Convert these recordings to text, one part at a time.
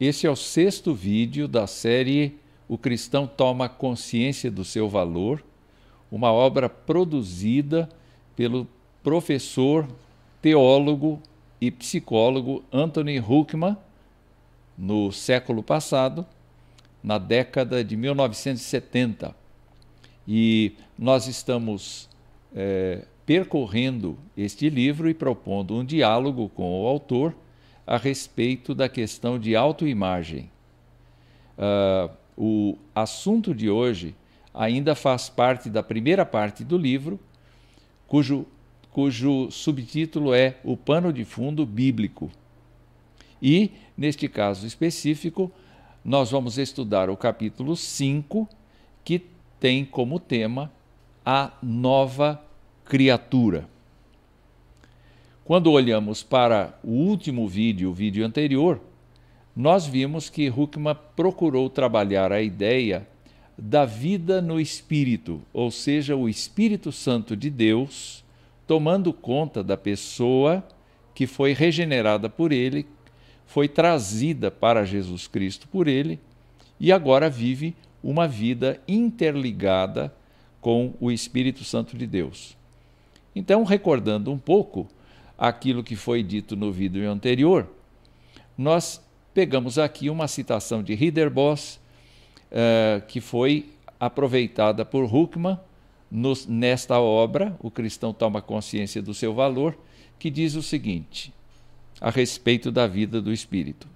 Esse é o sexto vídeo da série O Cristão Toma Consciência do Seu Valor, uma obra produzida pelo professor, teólogo e psicólogo Anthony Huckman no século passado, na década de 1970. E nós estamos é, percorrendo este livro e propondo um diálogo com o autor a respeito da questão de autoimagem. Uh, o assunto de hoje ainda faz parte da primeira parte do livro, cujo, cujo subtítulo é O Pano de Fundo Bíblico. E, neste caso específico, nós vamos estudar o capítulo 5, que tem como tema a nova criatura. Quando olhamos para o último vídeo, o vídeo anterior, nós vimos que Huckman procurou trabalhar a ideia da vida no Espírito, ou seja, o Espírito Santo de Deus tomando conta da pessoa que foi regenerada por ele, foi trazida para Jesus Cristo por ele e agora vive uma vida interligada com o Espírito Santo de Deus. Então, recordando um pouco, aquilo que foi dito no vídeo anterior, nós pegamos aqui uma citação de Riederbos, uh, que foi aproveitada por Huckman nos, nesta obra, O Cristão Toma Consciência do Seu Valor, que diz o seguinte, a respeito da vida do Espírito.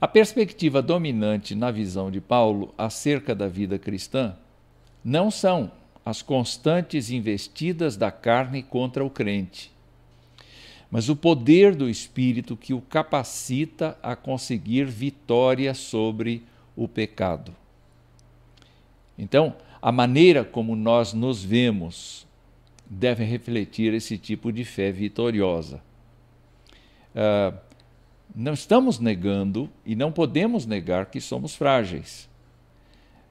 A perspectiva dominante na visão de Paulo acerca da vida cristã não são as constantes investidas da carne contra o crente, mas o poder do Espírito que o capacita a conseguir vitória sobre o pecado. Então, a maneira como nós nos vemos deve refletir esse tipo de fé vitoriosa. Uh, não estamos negando e não podemos negar que somos frágeis,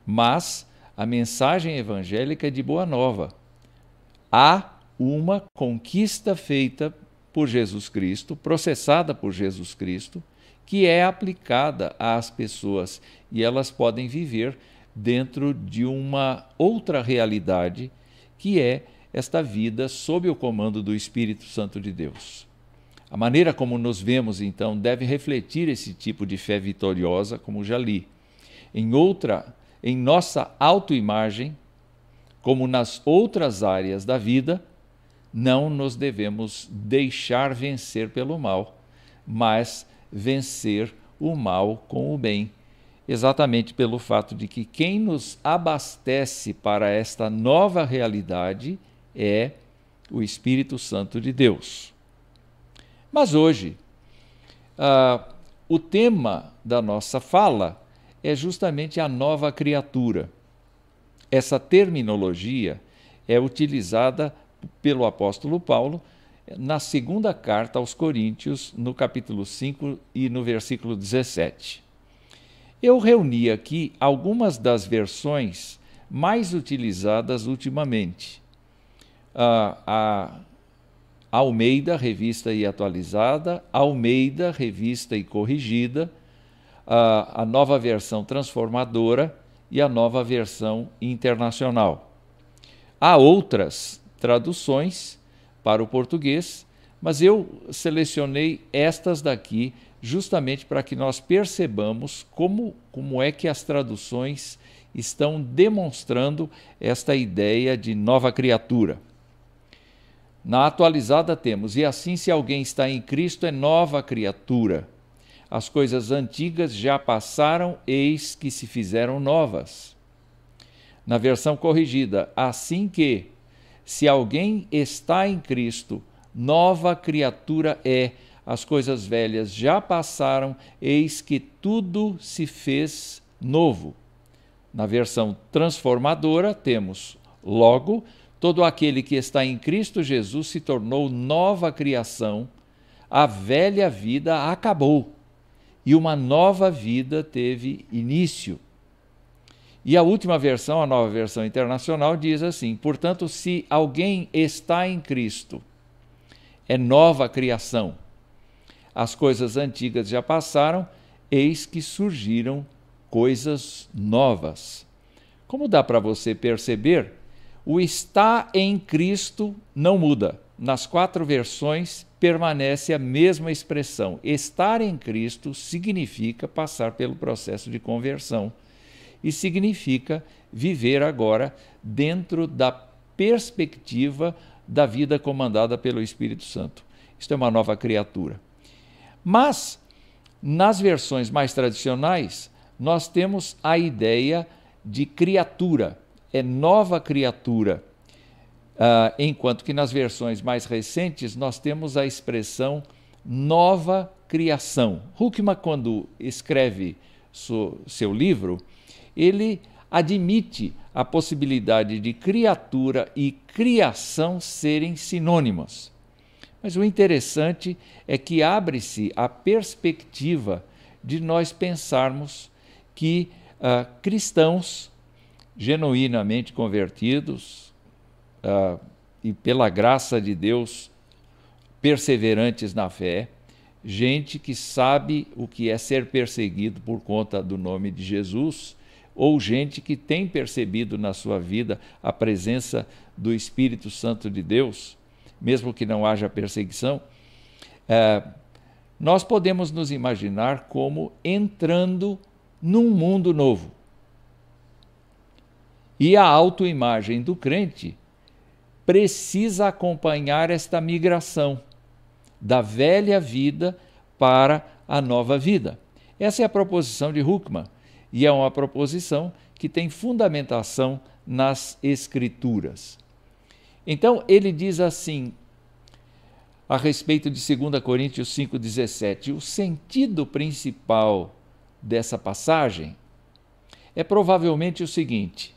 mas a mensagem evangélica é de boa nova. Há uma conquista feita por Jesus Cristo, processada por Jesus Cristo, que é aplicada às pessoas e elas podem viver dentro de uma outra realidade, que é esta vida sob o comando do Espírito Santo de Deus. A maneira como nos vemos, então, deve refletir esse tipo de fé vitoriosa, como já li. Em outra, em nossa autoimagem, como nas outras áreas da vida, não nos devemos deixar vencer pelo mal, mas vencer o mal com o bem. Exatamente pelo fato de que quem nos abastece para esta nova realidade é o Espírito Santo de Deus. Mas hoje, uh, o tema da nossa fala é justamente a nova criatura. Essa terminologia é utilizada pelo apóstolo Paulo na segunda carta aos Coríntios, no capítulo 5 e no versículo 17. Eu reuni aqui algumas das versões mais utilizadas ultimamente. a Almeida, revista e atualizada, Almeida, revista e corrigida, a nova versão transformadora e a nova versão internacional. Há outras traduções para o português, mas eu selecionei estas daqui justamente para que nós percebamos como, como é que as traduções estão demonstrando esta ideia de nova criatura. Na atualizada temos: E assim, se alguém está em Cristo, é nova criatura. As coisas antigas já passaram, eis que se fizeram novas. Na versão corrigida: Assim que, se alguém está em Cristo, nova criatura é, as coisas velhas já passaram, eis que tudo se fez novo. Na versão transformadora, temos: Logo, todo aquele que está em Cristo Jesus se tornou nova criação, a velha vida acabou e uma nova vida teve início. E a última versão, a nova versão internacional, diz assim: portanto, se alguém está em Cristo, é nova criação. As coisas antigas já passaram, eis que surgiram coisas novas. Como dá para você perceber, o está em Cristo não muda. Nas quatro versões permanece a mesma expressão. Estar em Cristo significa passar pelo processo de conversão e significa viver agora dentro da perspectiva da vida comandada pelo Espírito Santo. Isto é uma nova criatura. Mas, nas versões mais tradicionais, nós temos a ideia de criatura, é nova criatura. Uh, enquanto que nas versões mais recentes nós temos a expressão nova criação. Huckman, quando escreve seu livro, ele admite a possibilidade de criatura e criação serem sinônimos. Mas o interessante é que abre-se a perspectiva de nós pensarmos que uh, cristãos genuinamente convertidos uh, e pela graça de Deus perseverantes na fé, gente que sabe o que é ser perseguido por conta do nome de Jesus, ou gente que tem percebido na sua vida a presença do Espírito Santo de Deus, mesmo que não haja perseguição, é, nós podemos nos imaginar como entrando num mundo novo. E a autoimagem do crente precisa acompanhar esta migração da velha vida para a nova vida. Essa é a proposição de Huckman e é uma proposição que tem fundamentação nas Escrituras. Então, ele diz assim, a respeito de 2 Coríntios 5,17: o sentido principal dessa passagem é provavelmente o seguinte: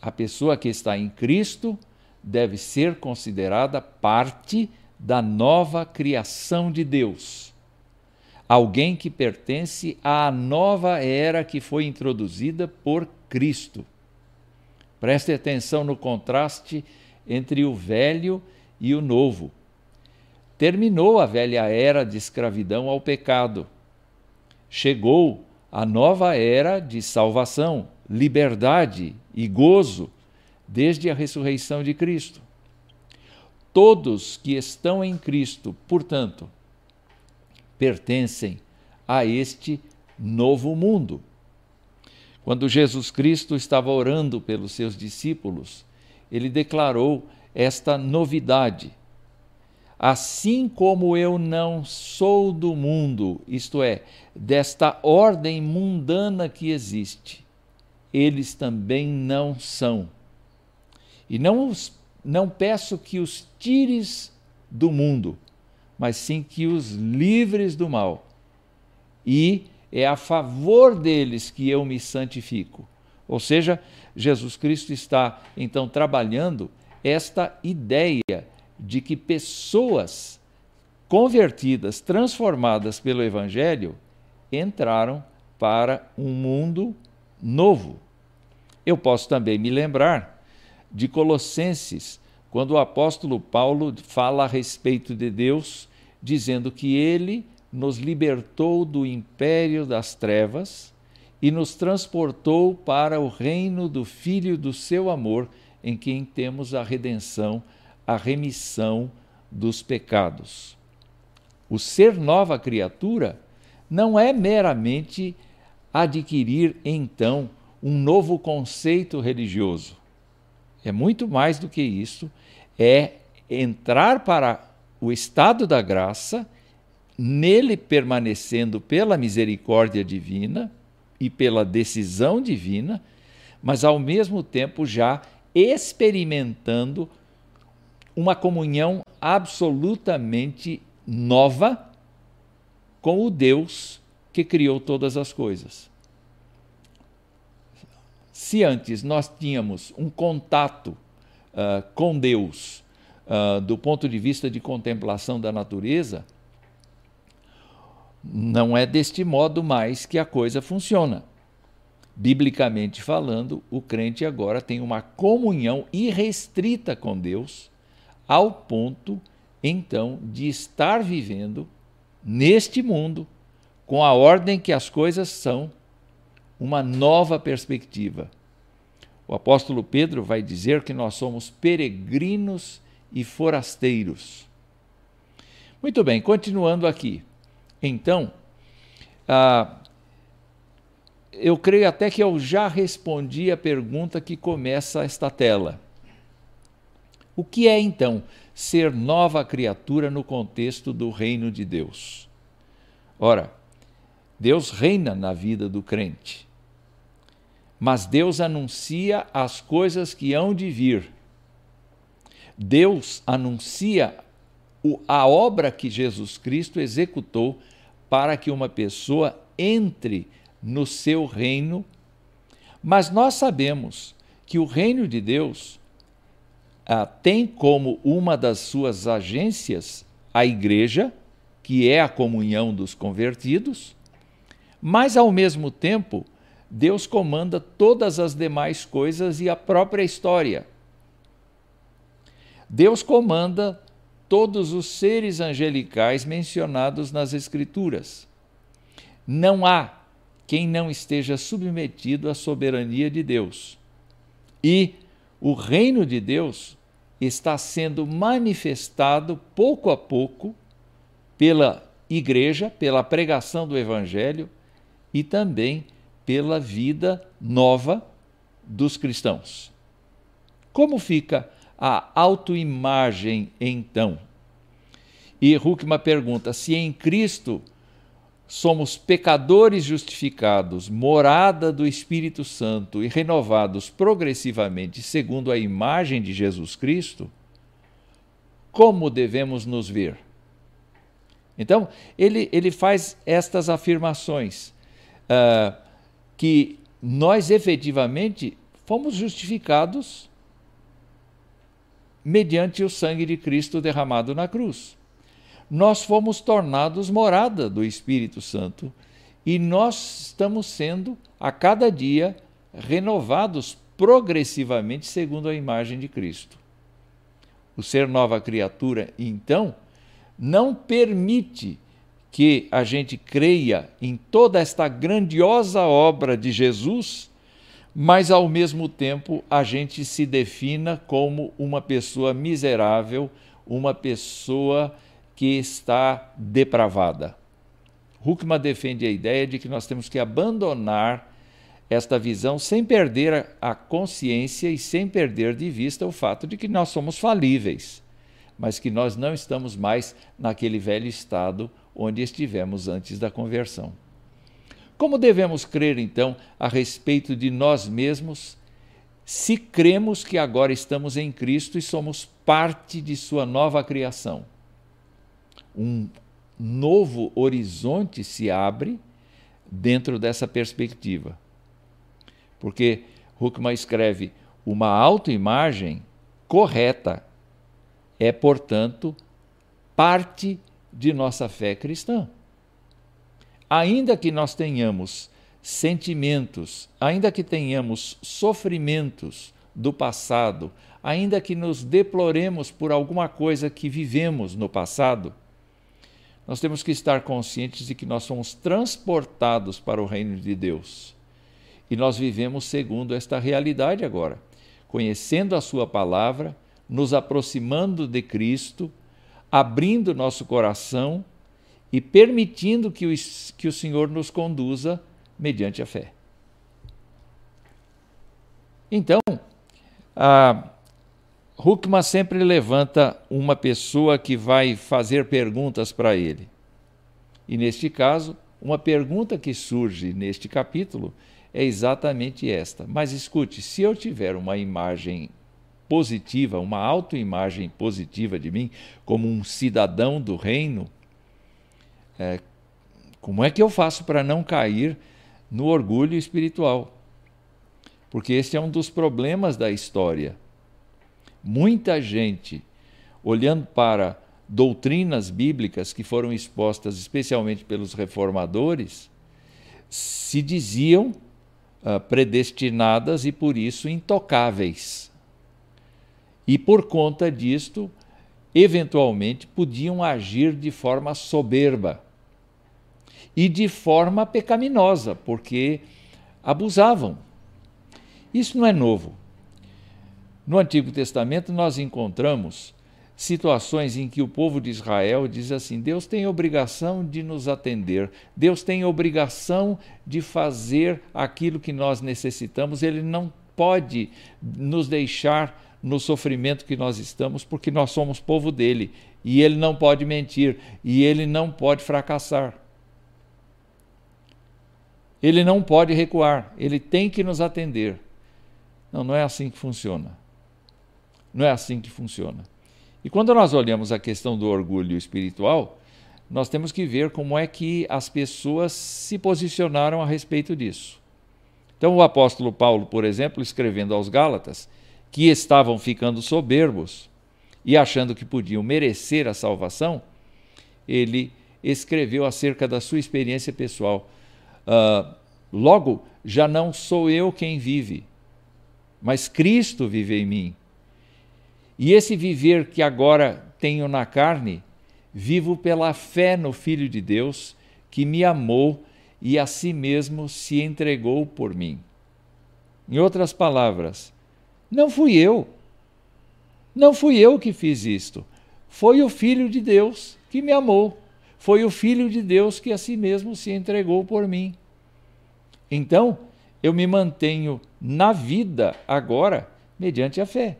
a pessoa que está em Cristo deve ser considerada parte da nova criação de Deus. Alguém que pertence à nova era que foi introduzida por Cristo. Preste atenção no contraste entre o velho e o novo. Terminou a velha era de escravidão ao pecado chegou a nova era de salvação, liberdade e gozo desde a ressurreição de Cristo. Todos que estão em Cristo, portanto, pertencem a este novo mundo. Quando Jesus Cristo estava orando pelos seus discípulos, ele declarou esta novidade assim como eu não sou do mundo, isto é, desta ordem mundana que existe, eles também não são. E não, os, não peço que os tires do mundo, mas sim que os livres do mal. E é a favor deles que eu me santifico. Ou seja, Jesus Cristo está então trabalhando esta ideia de que pessoas convertidas, transformadas pelo Evangelho, entraram para um mundo novo. Eu posso também me lembrar de Colossenses, quando o apóstolo Paulo fala a respeito de Deus, dizendo que ele nos libertou do império das trevas e nos transportou para o reino do Filho do seu amor, em quem temos a redenção a remissão dos pecados. O ser nova criatura não é meramente adquirir então um novo conceito religioso. É muito mais do que isso, é entrar para o estado da graça, nele permanecendo pela misericórdia divina e pela decisão divina, mas ao mesmo tempo já experimentando uma comunhão absolutamente nova com o Deus que criou todas as coisas. Se antes nós tínhamos um contato uh, com Deus uh, do ponto de vista de contemplação da natureza, não é deste modo mais que a coisa funciona. Biblicamente falando, o crente agora tem uma comunhão irrestrita com Deus ao ponto, então, de estar vivendo neste mundo com a ordem que as coisas são, uma nova perspectiva. O apóstolo Pedro vai dizer que nós somos peregrinos e forasteiros. Muito bem, continuando aqui. Então, ah, eu creio até que eu já respondi a pergunta que começa esta tela. O que é então ser nova criatura no contexto do reino de Deus? Ora, Deus reina na vida do crente, mas Deus anuncia as coisas que hão de vir. Deus anuncia a obra que Jesus Cristo executou para que uma pessoa entre no seu reino. Mas nós sabemos que o reino de Deus ah, tem como uma das suas agências a igreja, que é a comunhão dos convertidos, mas ao mesmo tempo, Deus comanda todas as demais coisas e a própria história. Deus comanda todos os seres angelicais mencionados nas Escrituras. Não há quem não esteja submetido à soberania de Deus. E o reino de Deus está sendo manifestado pouco a pouco pela igreja, pela pregação do evangelho e também pela vida nova dos cristãos. Como fica a autoimagem então? E Huckman pergunta: se em Cristo somos pecadores justificados, morada do Espírito Santo e renovados progressivamente segundo a imagem de Jesus Cristo, como devemos nos ver? Então, ele, ele faz estas afirmações, uh, que nós efetivamente fomos justificados mediante o sangue de Cristo derramado na cruz nós fomos tornados morada do Espírito Santo e nós estamos sendo a cada dia renovados progressivamente segundo a imagem de Cristo. O ser nova criatura, então, não permite que a gente creia em toda esta grandiosa obra de Jesus, mas ao mesmo tempo a gente se defina como uma pessoa miserável, uma pessoa que está depravada. Huckman defende a ideia de que nós temos que abandonar esta visão sem perder a consciência e sem perder de vista o fato de que nós somos falíveis, mas que nós não estamos mais naquele velho estado onde estivemos antes da conversão. Como devemos crer, então, a respeito de nós mesmos, se cremos que agora estamos em Cristo e somos parte de Sua nova criação? um novo horizonte se abre dentro dessa perspectiva. Porque Huckman escreve: uma autoimagem correta é, portanto, parte de nossa fé cristã. Ainda que nós tenhamos sentimentos, ainda que tenhamos sofrimentos do passado, ainda que nos deploremos por alguma coisa que vivemos no passado, nós temos que estar conscientes de que nós somos transportados para o reino de Deus. E nós vivemos segundo esta realidade agora, conhecendo a Sua palavra, nos aproximando de Cristo, abrindo nosso coração e permitindo que o, que o Senhor nos conduza mediante a fé. Então, a, Huckman sempre levanta uma pessoa que vai fazer perguntas para ele. E neste caso, uma pergunta que surge neste capítulo é exatamente esta. Mas escute, se eu tiver uma imagem positiva, uma autoimagem positiva de mim, como um cidadão do reino, é, como é que eu faço para não cair no orgulho espiritual? Porque esse é um dos problemas da história muita gente olhando para doutrinas bíblicas que foram expostas especialmente pelos reformadores, se diziam uh, predestinadas e por isso intocáveis. E por conta disto, eventualmente podiam agir de forma soberba. E de forma pecaminosa, porque abusavam. Isso não é novo. No Antigo Testamento, nós encontramos situações em que o povo de Israel diz assim: Deus tem obrigação de nos atender, Deus tem obrigação de fazer aquilo que nós necessitamos, Ele não pode nos deixar no sofrimento que nós estamos, porque nós somos povo dele e ele não pode mentir e ele não pode fracassar. Ele não pode recuar, ele tem que nos atender. Não, não é assim que funciona. Não é assim que funciona. E quando nós olhamos a questão do orgulho espiritual, nós temos que ver como é que as pessoas se posicionaram a respeito disso. Então, o apóstolo Paulo, por exemplo, escrevendo aos Gálatas, que estavam ficando soberbos e achando que podiam merecer a salvação, ele escreveu acerca da sua experiência pessoal. Uh, logo, já não sou eu quem vive, mas Cristo vive em mim. E esse viver que agora tenho na carne, vivo pela fé no Filho de Deus, que me amou e a si mesmo se entregou por mim. Em outras palavras, não fui eu. Não fui eu que fiz isto. Foi o Filho de Deus que me amou. Foi o Filho de Deus que a si mesmo se entregou por mim. Então, eu me mantenho na vida agora mediante a fé.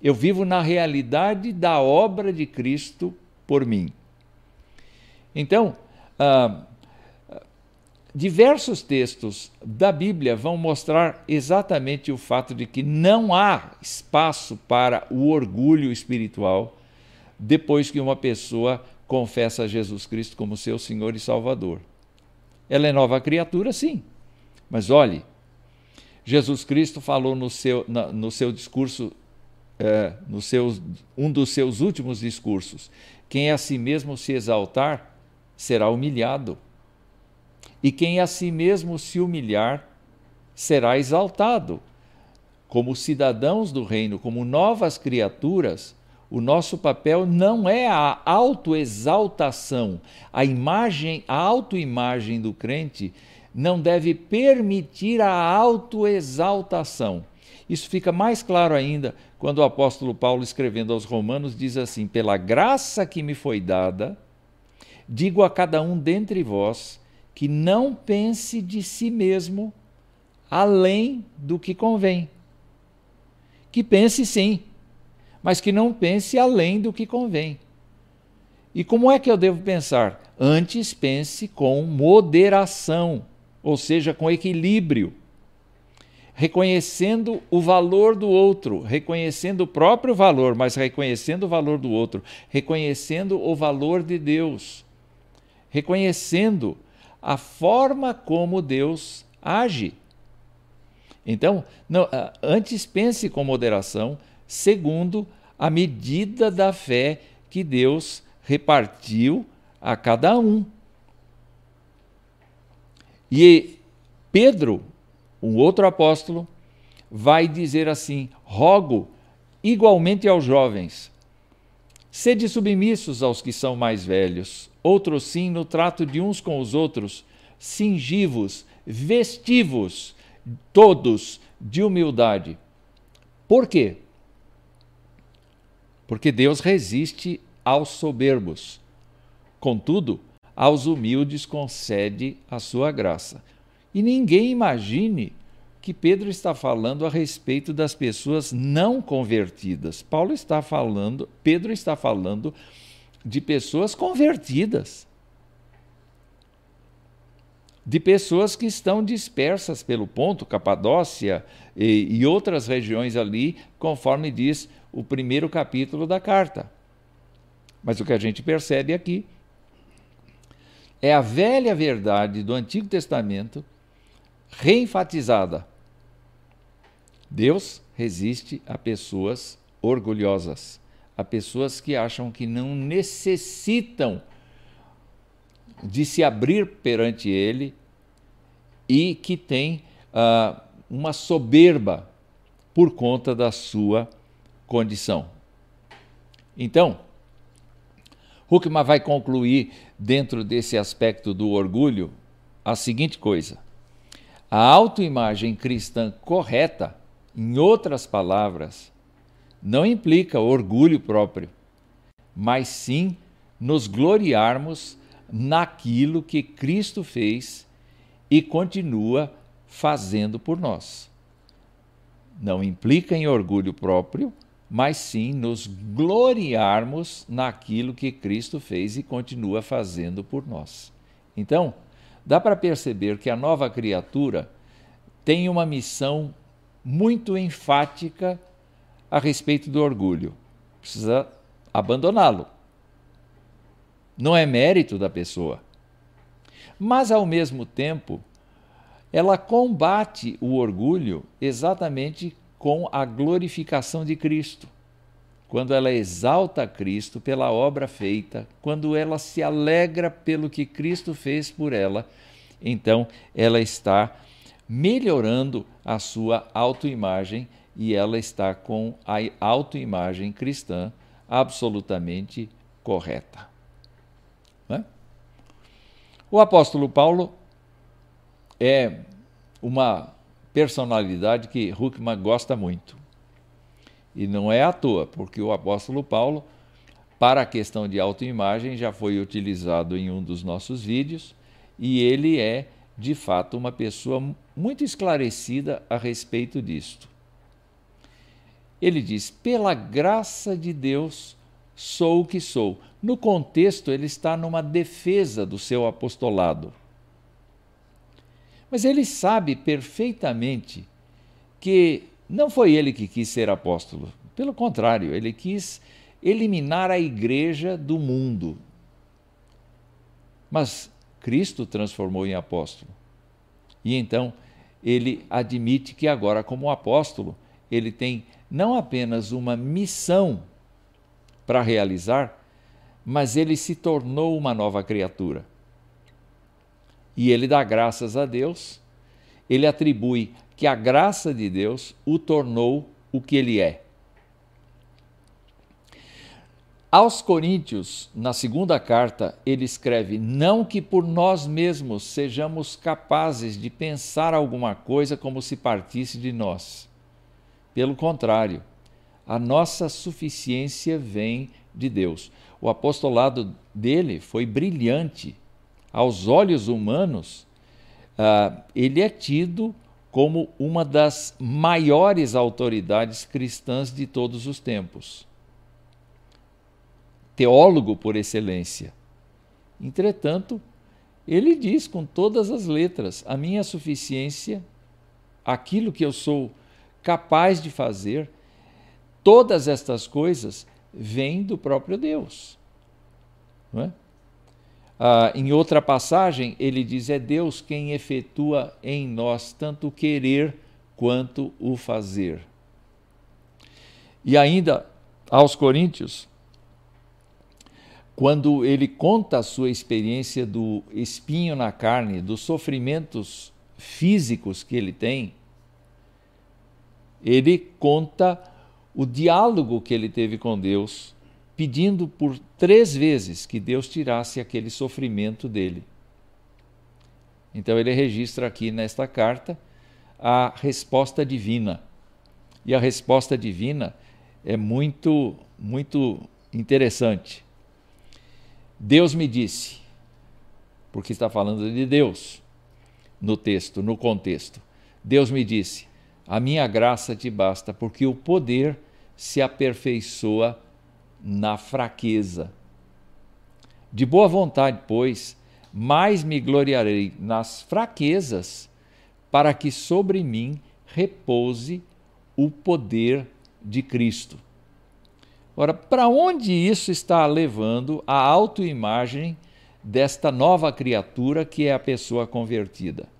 Eu vivo na realidade da obra de Cristo por mim. Então, ah, diversos textos da Bíblia vão mostrar exatamente o fato de que não há espaço para o orgulho espiritual depois que uma pessoa confessa Jesus Cristo como seu Senhor e Salvador. Ela é nova criatura, sim, mas olhe, Jesus Cristo falou no seu, no seu discurso é, no seus, um dos seus últimos discursos: quem a si mesmo se exaltar será humilhado, e quem a si mesmo se humilhar será exaltado. Como cidadãos do reino, como novas criaturas, o nosso papel não é a autoexaltação. A imagem, a autoimagem do crente não deve permitir a autoexaltação. Isso fica mais claro ainda quando o apóstolo Paulo, escrevendo aos Romanos, diz assim: Pela graça que me foi dada, digo a cada um dentre vós que não pense de si mesmo além do que convém. Que pense sim, mas que não pense além do que convém. E como é que eu devo pensar? Antes pense com moderação, ou seja, com equilíbrio reconhecendo o valor do outro, reconhecendo o próprio valor, mas reconhecendo o valor do outro, reconhecendo o valor de Deus, reconhecendo a forma como Deus age. Então, não, antes pense com moderação, segundo a medida da fé que Deus repartiu a cada um. E Pedro um outro apóstolo vai dizer assim: rogo igualmente aos jovens. Sede submissos aos que são mais velhos, outros sim no trato de uns com os outros, cingivos, vestivos, todos de humildade. Por quê? Porque Deus resiste aos soberbos. Contudo, aos humildes concede a sua graça. E ninguém imagine que Pedro está falando a respeito das pessoas não convertidas. Paulo está falando, Pedro está falando de pessoas convertidas. De pessoas que estão dispersas pelo ponto, Capadócia e, e outras regiões ali, conforme diz o primeiro capítulo da carta. Mas o que a gente percebe aqui é a velha verdade do Antigo Testamento reenfatizada. Deus resiste a pessoas orgulhosas, a pessoas que acham que não necessitam de se abrir perante Ele e que têm uh, uma soberba por conta da sua condição. Então, Huckman vai concluir, dentro desse aspecto do orgulho, a seguinte coisa: a autoimagem cristã correta, em outras palavras, não implica orgulho próprio, mas sim nos gloriarmos naquilo que Cristo fez e continua fazendo por nós. Não implica em orgulho próprio, mas sim nos gloriarmos naquilo que Cristo fez e continua fazendo por nós. Então, dá para perceber que a nova criatura tem uma missão muito enfática a respeito do orgulho. Precisa abandoná-lo. Não é mérito da pessoa. Mas, ao mesmo tempo, ela combate o orgulho exatamente com a glorificação de Cristo. Quando ela exalta Cristo pela obra feita, quando ela se alegra pelo que Cristo fez por ela, então ela está melhorando a sua autoimagem e ela está com a autoimagem cristã absolutamente correta. O apóstolo Paulo é uma personalidade que Huckman gosta muito. E não é à toa, porque o apóstolo Paulo, para a questão de autoimagem, já foi utilizado em um dos nossos vídeos, e ele é, de fato, uma pessoa muito esclarecida a respeito disto. Ele diz: pela graça de Deus sou o que sou. No contexto, ele está numa defesa do seu apostolado. Mas ele sabe perfeitamente que não foi ele que quis ser apóstolo. Pelo contrário, ele quis eliminar a igreja do mundo. Mas Cristo transformou em apóstolo. E então ele admite que agora, como apóstolo, ele tem não apenas uma missão para realizar, mas ele se tornou uma nova criatura. E ele dá graças a Deus, ele atribui que a graça de Deus o tornou o que ele é. Aos Coríntios, na segunda carta, ele escreve: Não que por nós mesmos sejamos capazes de pensar alguma coisa como se partisse de nós. Pelo contrário, a nossa suficiência vem de Deus. O apostolado dele foi brilhante. Aos olhos humanos, uh, ele é tido como uma das maiores autoridades cristãs de todos os tempos. Teólogo por excelência. Entretanto, ele diz com todas as letras: a minha suficiência, aquilo que eu sou capaz de fazer, Todas estas coisas vêm do próprio Deus. É? Ah, em outra passagem, ele diz: é Deus quem efetua em nós tanto o querer quanto o fazer. E ainda aos Coríntios, quando ele conta a sua experiência do espinho na carne, dos sofrimentos físicos que ele tem, ele conta o diálogo que ele teve com Deus, pedindo por três vezes que Deus tirasse aquele sofrimento dele. Então ele registra aqui nesta carta a resposta divina. E a resposta divina é muito, muito interessante. Deus me disse, porque está falando de Deus no texto, no contexto. Deus me disse: A minha graça te basta, porque o poder se aperfeiçoa na fraqueza. De boa vontade, pois, mais me gloriarei nas fraquezas, para que sobre mim repouse o poder de Cristo. Ora, para onde isso está levando a autoimagem desta nova criatura que é a pessoa convertida?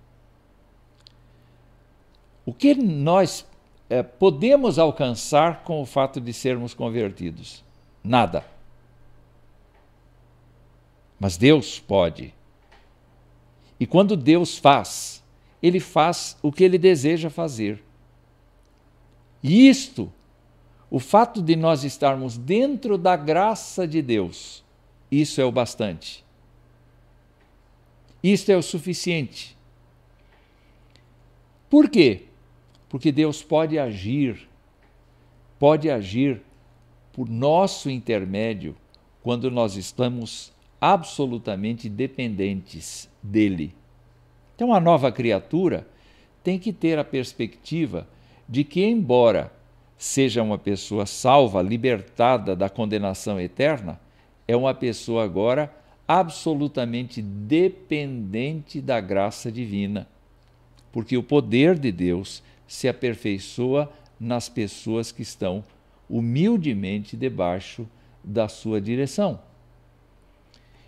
O que nós é, podemos alcançar com o fato de sermos convertidos? Nada. Mas Deus pode. E quando Deus faz, Ele faz o que Ele deseja fazer. E isto, o fato de nós estarmos dentro da graça de Deus, isso é o bastante. Isto é o suficiente. Por quê? Porque Deus pode agir, pode agir por nosso intermédio quando nós estamos absolutamente dependentes dele. Então, a nova criatura tem que ter a perspectiva de que, embora seja uma pessoa salva, libertada da condenação eterna, é uma pessoa agora absolutamente dependente da graça divina, porque o poder de Deus se aperfeiçoa nas pessoas que estão humildemente debaixo da sua direção.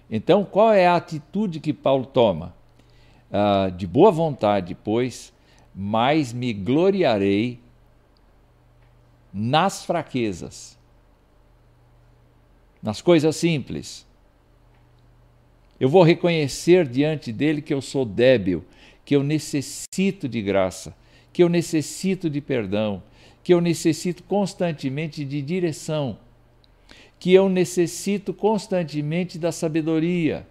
Então, qual é a atitude que Paulo toma? Ah, de boa vontade, pois, mais me gloriarei nas fraquezas, nas coisas simples. Eu vou reconhecer diante dele que eu sou débil, que eu necessito de graça, que eu necessito de perdão, que eu necessito constantemente de direção, que eu necessito constantemente da sabedoria,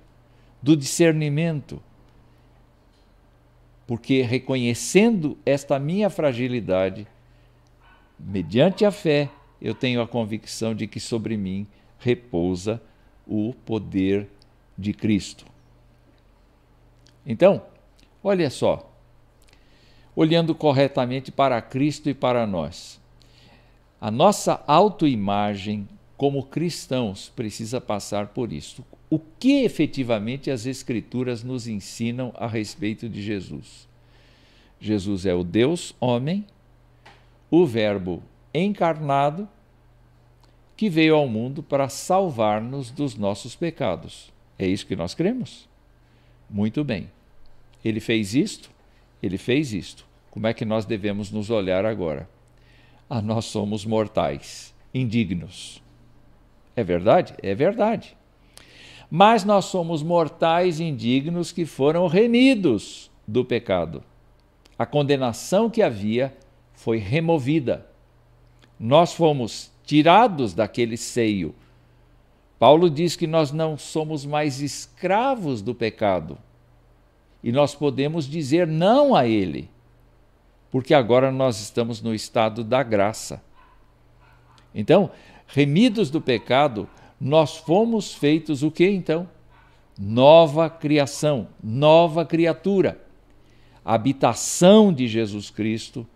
do discernimento. Porque reconhecendo esta minha fragilidade, mediante a fé, eu tenho a convicção de que sobre mim repousa o poder de Cristo. Então, olha só, olhando corretamente para Cristo e para nós, a nossa autoimagem como cristãos precisa passar por isso. O que efetivamente as Escrituras nos ensinam a respeito de Jesus? Jesus é o Deus homem o Verbo encarnado que veio ao mundo para salvar-nos dos nossos pecados. É isso que nós cremos? Muito bem. Ele fez isto, ele fez isto. Como é que nós devemos nos olhar agora? Ah, nós somos mortais, indignos. É verdade? É verdade. Mas nós somos mortais indignos que foram remidos do pecado. A condenação que havia foi removida. Nós fomos tirados daquele seio. Paulo diz que nós não somos mais escravos do pecado. E nós podemos dizer não a ele, porque agora nós estamos no estado da graça. Então, remidos do pecado, nós fomos feitos o que então? Nova criação, nova criatura. Habitação de Jesus Cristo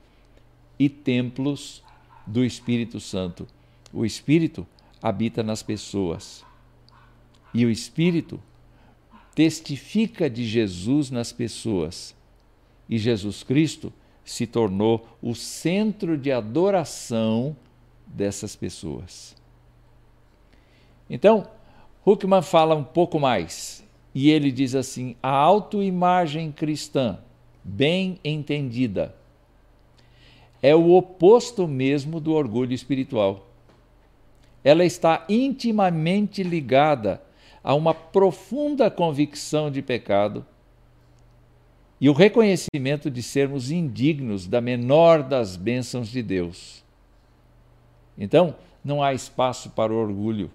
e templos do Espírito Santo. O Espírito habita nas pessoas. E o Espírito testifica de Jesus nas pessoas. E Jesus Cristo se tornou o centro de adoração dessas pessoas. Então, Huckman fala um pouco mais e ele diz assim: a autoimagem cristã, bem entendida, é o oposto mesmo do orgulho espiritual. Ela está intimamente ligada a uma profunda convicção de pecado e o reconhecimento de sermos indignos da menor das bênçãos de Deus. Então, não há espaço para o orgulho.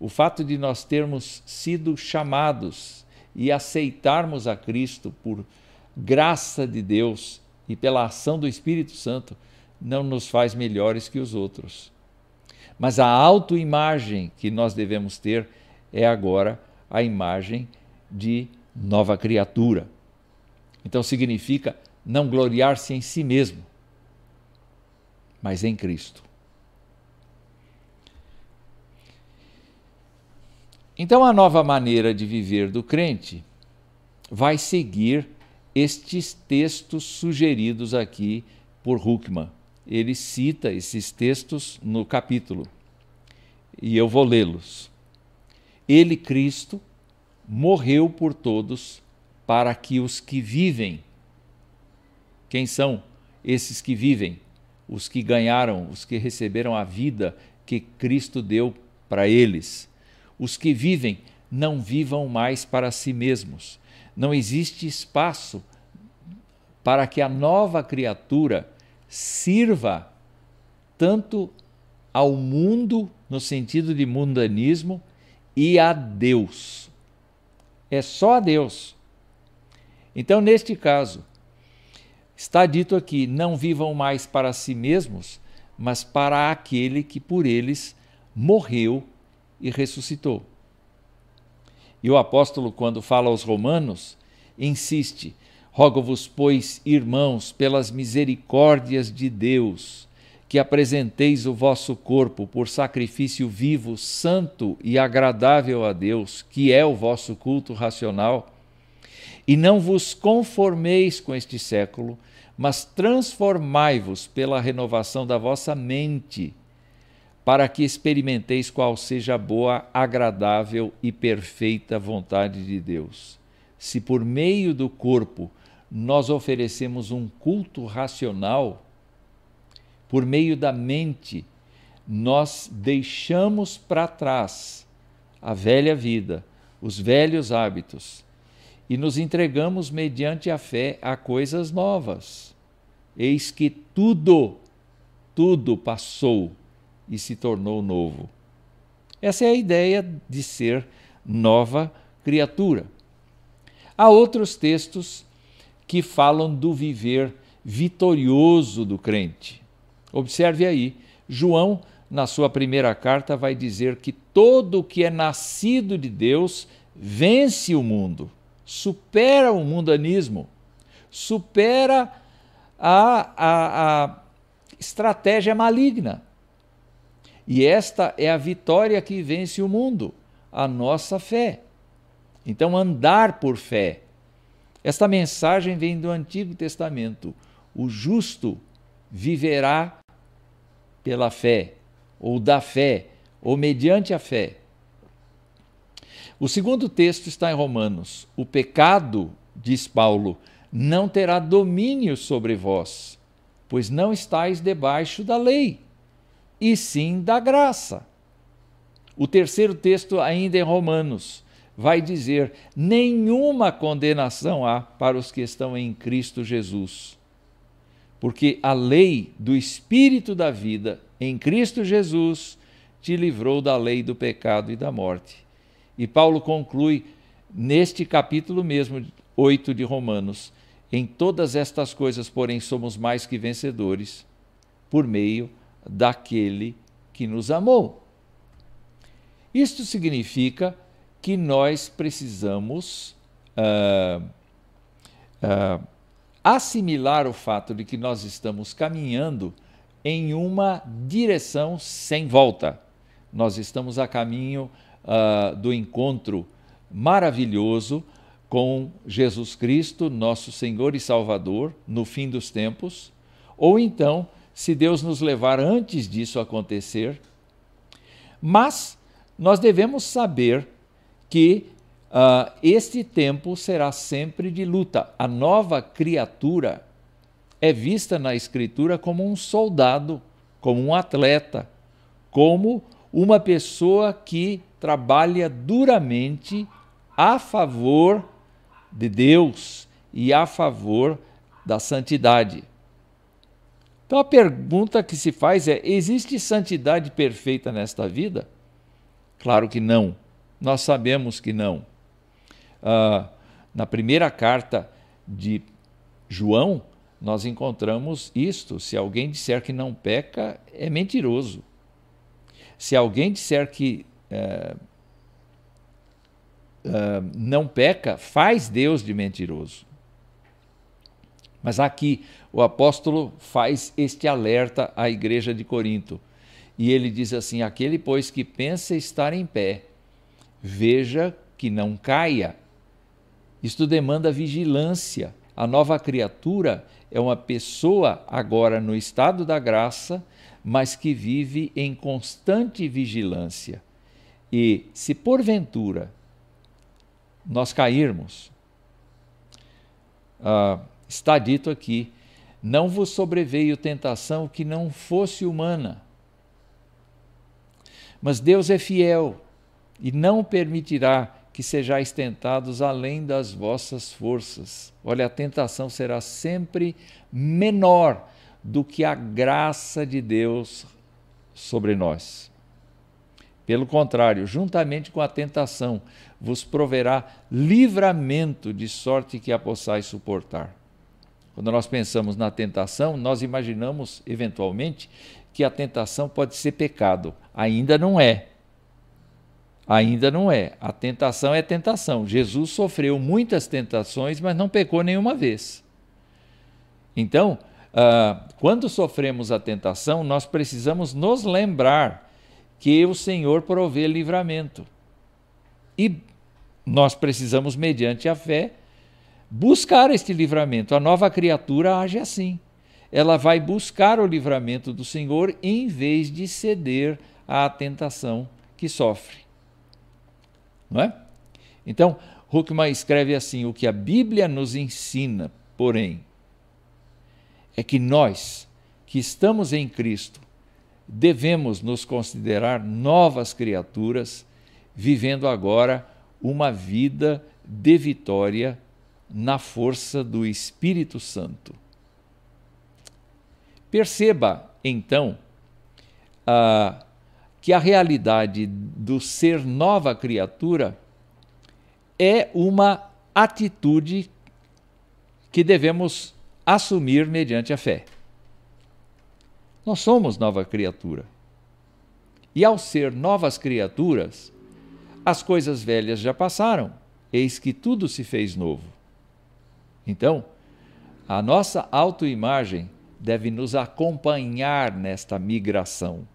O fato de nós termos sido chamados e aceitarmos a Cristo por graça de Deus e pela ação do Espírito Santo não nos faz melhores que os outros. Mas a autoimagem que nós devemos ter é agora a imagem de nova criatura. Então significa não gloriar-se em si mesmo, mas em Cristo. Então a nova maneira de viver do crente vai seguir estes textos sugeridos aqui por Huckman. Ele cita esses textos no capítulo e eu vou lê-los. Ele, Cristo, morreu por todos para que os que vivem. Quem são esses que vivem? Os que ganharam, os que receberam a vida que Cristo deu para eles. Os que vivem não vivam mais para si mesmos, não existe espaço para que a nova criatura sirva tanto ao mundo, no sentido de mundanismo, e a Deus. É só a Deus. Então, neste caso, está dito aqui: não vivam mais para si mesmos, mas para aquele que por eles morreu e ressuscitou. E o apóstolo, quando fala aos Romanos, insiste: Rogo-vos, pois, irmãos, pelas misericórdias de Deus, que apresenteis o vosso corpo por sacrifício vivo, santo e agradável a Deus, que é o vosso culto racional, e não vos conformeis com este século, mas transformai-vos pela renovação da vossa mente, para que experimenteis qual seja a boa, agradável e perfeita vontade de Deus. Se por meio do corpo nós oferecemos um culto racional, por meio da mente, nós deixamos para trás a velha vida, os velhos hábitos e nos entregamos mediante a fé a coisas novas. Eis que tudo, tudo passou e se tornou novo. Essa é a ideia de ser nova criatura. Há outros textos que falam do viver vitorioso do crente. Observe aí, João, na sua primeira carta, vai dizer que todo o que é nascido de Deus vence o mundo, supera o mundanismo, supera a, a, a estratégia maligna. E esta é a vitória que vence o mundo, a nossa fé. Então, andar por fé esta mensagem vem do Antigo Testamento. O justo viverá pela fé, ou da fé, ou mediante a fé. O segundo texto está em Romanos. O pecado, diz Paulo, não terá domínio sobre vós, pois não estáis debaixo da lei, e sim da graça. O terceiro texto, ainda em Romanos vai dizer: nenhuma condenação há para os que estão em Cristo Jesus. Porque a lei do Espírito da vida em Cristo Jesus te livrou da lei do pecado e da morte. E Paulo conclui neste capítulo mesmo, 8 de Romanos: em todas estas coisas, porém, somos mais que vencedores por meio daquele que nos amou. Isto significa que nós precisamos uh, uh, assimilar o fato de que nós estamos caminhando em uma direção sem volta. Nós estamos a caminho uh, do encontro maravilhoso com Jesus Cristo, nosso Senhor e Salvador, no fim dos tempos, ou então, se Deus nos levar antes disso acontecer. Mas nós devemos saber que uh, este tempo será sempre de luta. A nova criatura é vista na Escritura como um soldado, como um atleta, como uma pessoa que trabalha duramente a favor de Deus e a favor da santidade. Então a pergunta que se faz é: existe santidade perfeita nesta vida? Claro que não. Nós sabemos que não. Ah, na primeira carta de João, nós encontramos isto: se alguém disser que não peca, é mentiroso. Se alguém disser que é, é, não peca, faz Deus de mentiroso. Mas aqui o apóstolo faz este alerta à igreja de Corinto. E ele diz assim: aquele, pois, que pensa estar em pé, veja que não caia. Isto demanda vigilância. A nova criatura é uma pessoa agora no estado da graça, mas que vive em constante vigilância. E se porventura nós cairmos, ah, está dito aqui: não vos sobreveio tentação que não fosse humana. Mas Deus é fiel e não permitirá que sejais tentados além das vossas forças. Olha, a tentação será sempre menor do que a graça de Deus sobre nós. Pelo contrário, juntamente com a tentação, vos proverá livramento de sorte que a possais suportar. Quando nós pensamos na tentação, nós imaginamos, eventualmente, que a tentação pode ser pecado. Ainda não é. Ainda não é. A tentação é tentação. Jesus sofreu muitas tentações, mas não pecou nenhuma vez. Então, uh, quando sofremos a tentação, nós precisamos nos lembrar que o Senhor provê livramento. E nós precisamos, mediante a fé, buscar este livramento. A nova criatura age assim. Ela vai buscar o livramento do Senhor em vez de ceder à tentação que sofre. Não é? Então, Huckman escreve assim: o que a Bíblia nos ensina, porém, é que nós, que estamos em Cristo, devemos nos considerar novas criaturas, vivendo agora uma vida de vitória na força do Espírito Santo. Perceba, então, uh, que a realidade do ser nova criatura é uma atitude que devemos assumir mediante a fé. Nós somos nova criatura. E ao ser novas criaturas, as coisas velhas já passaram, eis que tudo se fez novo. Então, a nossa autoimagem deve nos acompanhar nesta migração.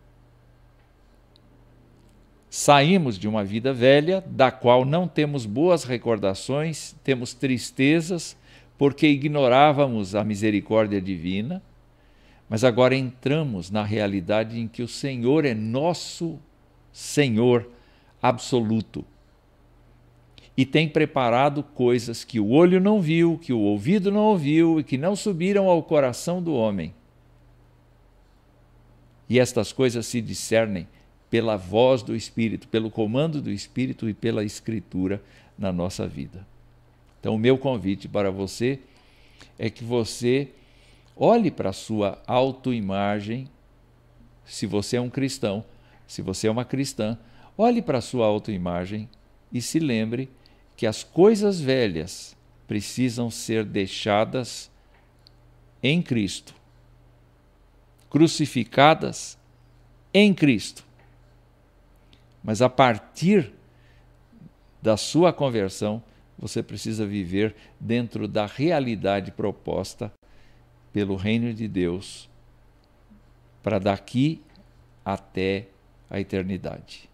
Saímos de uma vida velha, da qual não temos boas recordações, temos tristezas, porque ignorávamos a misericórdia divina, mas agora entramos na realidade em que o Senhor é nosso Senhor absoluto e tem preparado coisas que o olho não viu, que o ouvido não ouviu e que não subiram ao coração do homem. E estas coisas se discernem pela voz do Espírito, pelo comando do Espírito e pela Escritura na nossa vida. Então, o meu convite para você é que você olhe para a sua autoimagem, se você é um cristão, se você é uma cristã, olhe para a sua autoimagem e se lembre que as coisas velhas precisam ser deixadas em Cristo, crucificadas em Cristo. Mas a partir da sua conversão, você precisa viver dentro da realidade proposta pelo reino de Deus para daqui até a eternidade.